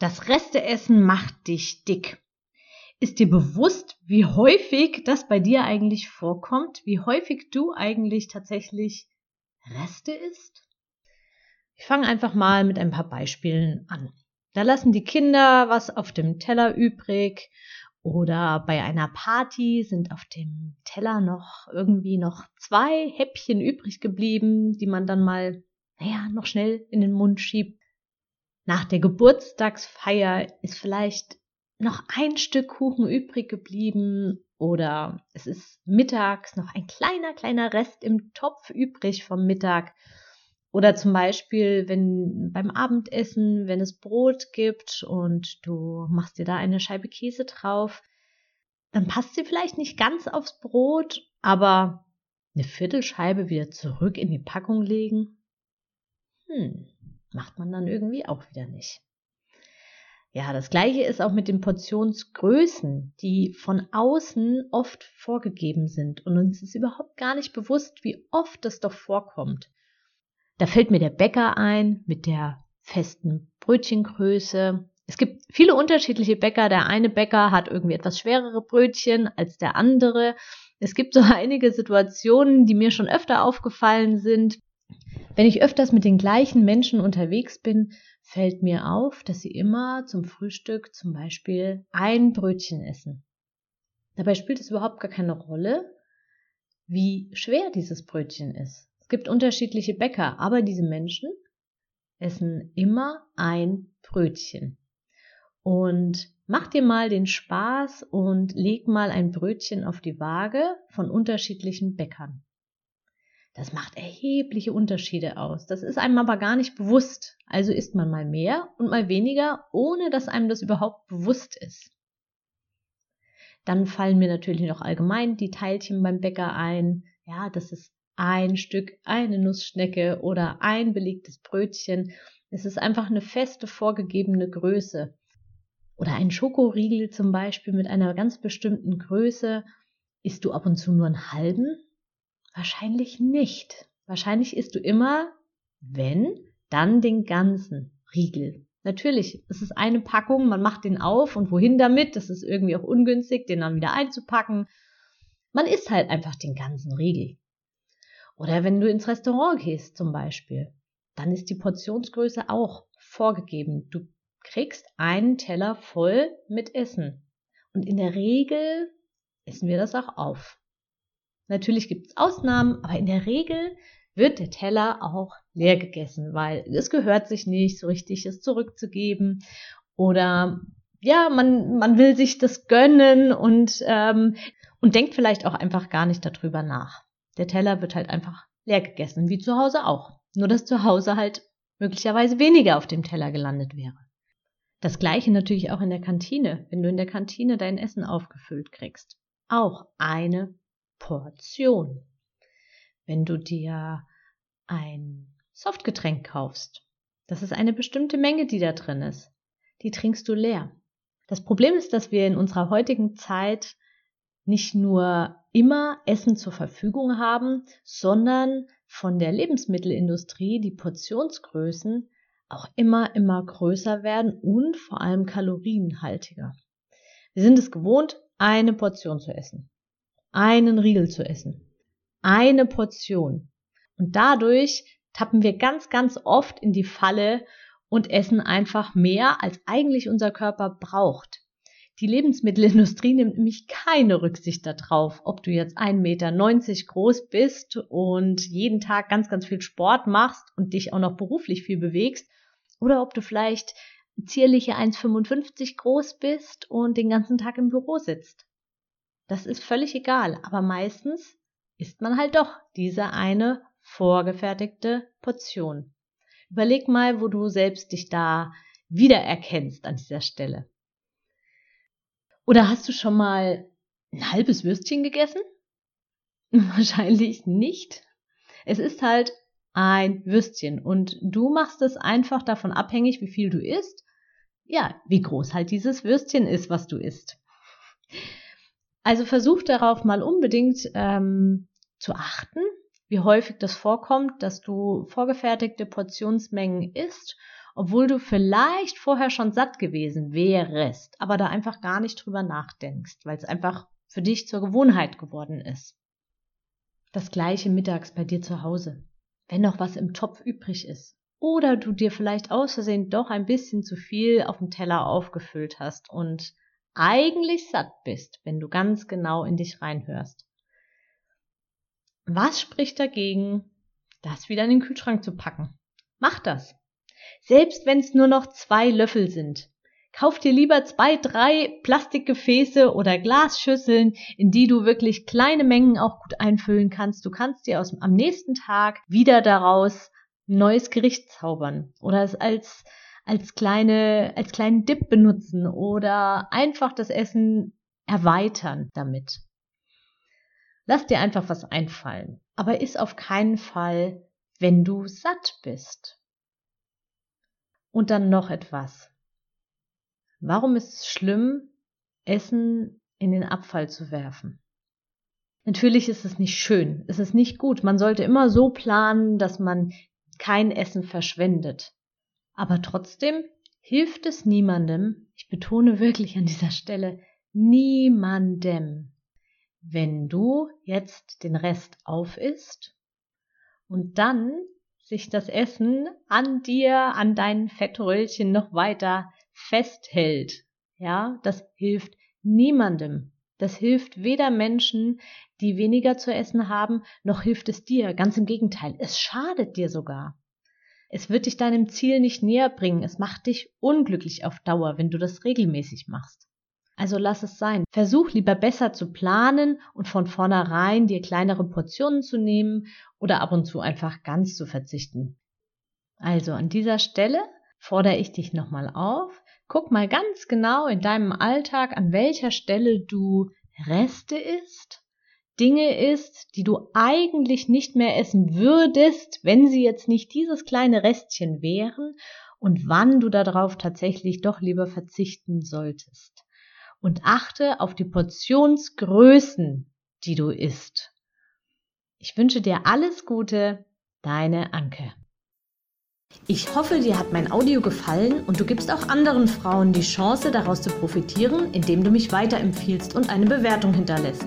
Das Resteessen macht dich dick. Ist dir bewusst, wie häufig das bei dir eigentlich vorkommt? Wie häufig du eigentlich tatsächlich Reste isst? Ich fange einfach mal mit ein paar Beispielen an. Da lassen die Kinder was auf dem Teller übrig oder bei einer Party sind auf dem Teller noch irgendwie noch zwei Häppchen übrig geblieben, die man dann mal, naja, noch schnell in den Mund schiebt. Nach der Geburtstagsfeier ist vielleicht noch ein Stück Kuchen übrig geblieben oder es ist mittags noch ein kleiner, kleiner Rest im Topf übrig vom Mittag. Oder zum Beispiel, wenn beim Abendessen, wenn es Brot gibt und du machst dir da eine Scheibe Käse drauf, dann passt sie vielleicht nicht ganz aufs Brot, aber eine Viertelscheibe wieder zurück in die Packung legen? Hm, macht man dann irgendwie auch wieder nicht. Ja, das gleiche ist auch mit den Portionsgrößen, die von außen oft vorgegeben sind und uns ist überhaupt gar nicht bewusst, wie oft das doch vorkommt. Da fällt mir der Bäcker ein mit der festen Brötchengröße. Es gibt viele unterschiedliche Bäcker. Der eine Bäcker hat irgendwie etwas schwerere Brötchen als der andere. Es gibt so einige Situationen, die mir schon öfter aufgefallen sind. Wenn ich öfters mit den gleichen Menschen unterwegs bin, fällt mir auf, dass sie immer zum Frühstück zum Beispiel ein Brötchen essen. Dabei spielt es überhaupt gar keine Rolle, wie schwer dieses Brötchen ist. Es gibt unterschiedliche Bäcker, aber diese Menschen essen immer ein Brötchen. Und mach dir mal den Spaß und leg mal ein Brötchen auf die Waage von unterschiedlichen Bäckern. Das macht erhebliche Unterschiede aus. Das ist einem aber gar nicht bewusst. Also isst man mal mehr und mal weniger, ohne dass einem das überhaupt bewusst ist. Dann fallen mir natürlich noch allgemein die Teilchen beim Bäcker ein. Ja, das ist ein Stück, eine Nussschnecke oder ein belegtes Brötchen. Es ist einfach eine feste vorgegebene Größe. Oder ein Schokoriegel zum Beispiel mit einer ganz bestimmten Größe. Isst du ab und zu nur einen halben? Wahrscheinlich nicht. Wahrscheinlich isst du immer, wenn, dann den ganzen Riegel. Natürlich, es ist eine Packung, man macht den auf und wohin damit? Das ist irgendwie auch ungünstig, den dann wieder einzupacken. Man isst halt einfach den ganzen Riegel. Oder wenn du ins Restaurant gehst zum Beispiel, dann ist die Portionsgröße auch vorgegeben. Du kriegst einen Teller voll mit Essen. Und in der Regel essen wir das auch auf. Natürlich gibt es Ausnahmen, aber in der Regel wird der Teller auch leer gegessen, weil es gehört sich nicht so richtig, es zurückzugeben. Oder ja, man, man will sich das gönnen und, ähm, und denkt vielleicht auch einfach gar nicht darüber nach. Der Teller wird halt einfach leer gegessen, wie zu Hause auch. Nur dass zu Hause halt möglicherweise weniger auf dem Teller gelandet wäre. Das gleiche natürlich auch in der Kantine, wenn du in der Kantine dein Essen aufgefüllt kriegst. Auch eine Portion. Wenn du dir ein Softgetränk kaufst, das ist eine bestimmte Menge, die da drin ist. Die trinkst du leer. Das Problem ist, dass wir in unserer heutigen Zeit nicht nur immer Essen zur Verfügung haben, sondern von der Lebensmittelindustrie die Portionsgrößen auch immer, immer größer werden und vor allem kalorienhaltiger. Wir sind es gewohnt, eine Portion zu essen einen Riegel zu essen. Eine Portion. Und dadurch tappen wir ganz, ganz oft in die Falle und essen einfach mehr, als eigentlich unser Körper braucht. Die Lebensmittelindustrie nimmt nämlich keine Rücksicht darauf, ob du jetzt 1,90 Meter groß bist und jeden Tag ganz, ganz viel Sport machst und dich auch noch beruflich viel bewegst oder ob du vielleicht zierliche 1,55 groß bist und den ganzen Tag im Büro sitzt. Das ist völlig egal, aber meistens isst man halt doch diese eine vorgefertigte Portion. Überleg mal, wo du selbst dich da wiedererkennst an dieser Stelle. Oder hast du schon mal ein halbes Würstchen gegessen? Wahrscheinlich nicht. Es ist halt ein Würstchen und du machst es einfach davon abhängig, wie viel du isst. Ja, wie groß halt dieses Würstchen ist, was du isst. Also versuch darauf mal unbedingt ähm, zu achten, wie häufig das vorkommt, dass du vorgefertigte Portionsmengen isst, obwohl du vielleicht vorher schon satt gewesen wärst, aber da einfach gar nicht drüber nachdenkst, weil es einfach für dich zur Gewohnheit geworden ist. Das gleiche mittags bei dir zu Hause, wenn noch was im Topf übrig ist. Oder du dir vielleicht aus Versehen doch ein bisschen zu viel auf dem Teller aufgefüllt hast und eigentlich satt bist, wenn du ganz genau in dich reinhörst. Was spricht dagegen, das wieder in den Kühlschrank zu packen? Mach das. Selbst wenn es nur noch zwei Löffel sind. Kauf dir lieber zwei, drei Plastikgefäße oder Glasschüsseln, in die du wirklich kleine Mengen auch gut einfüllen kannst. Du kannst dir aus, am nächsten Tag wieder daraus ein neues Gericht zaubern oder es als, als kleine, als kleinen Dip benutzen oder einfach das Essen erweitern damit. Lass dir einfach was einfallen, aber iss auf keinen Fall, wenn du satt bist. Und dann noch etwas. Warum ist es schlimm, Essen in den Abfall zu werfen? Natürlich ist es nicht schön, es ist nicht gut. Man sollte immer so planen, dass man kein Essen verschwendet. Aber trotzdem hilft es niemandem, ich betone wirklich an dieser Stelle, niemandem, wenn du jetzt den Rest aufisst und dann sich das Essen an dir, an deinen Fettröllchen noch weiter festhält. Ja, das hilft niemandem. Das hilft weder Menschen, die weniger zu essen haben, noch hilft es dir. Ganz im Gegenteil, es schadet dir sogar. Es wird dich deinem Ziel nicht näher bringen. Es macht dich unglücklich auf Dauer, wenn du das regelmäßig machst. Also lass es sein. Versuch lieber besser zu planen und von vornherein dir kleinere Portionen zu nehmen oder ab und zu einfach ganz zu verzichten. Also an dieser Stelle fordere ich dich nochmal auf, Guck mal ganz genau in deinem Alltag, an welcher Stelle du Reste isst, Dinge isst, die du eigentlich nicht mehr essen würdest, wenn sie jetzt nicht dieses kleine Restchen wären und wann du darauf tatsächlich doch lieber verzichten solltest. Und achte auf die Portionsgrößen, die du isst. Ich wünsche dir alles Gute, deine Anke. Ich hoffe, dir hat mein Audio gefallen und du gibst auch anderen Frauen die Chance, daraus zu profitieren, indem du mich weiterempfiehlst und eine Bewertung hinterlässt.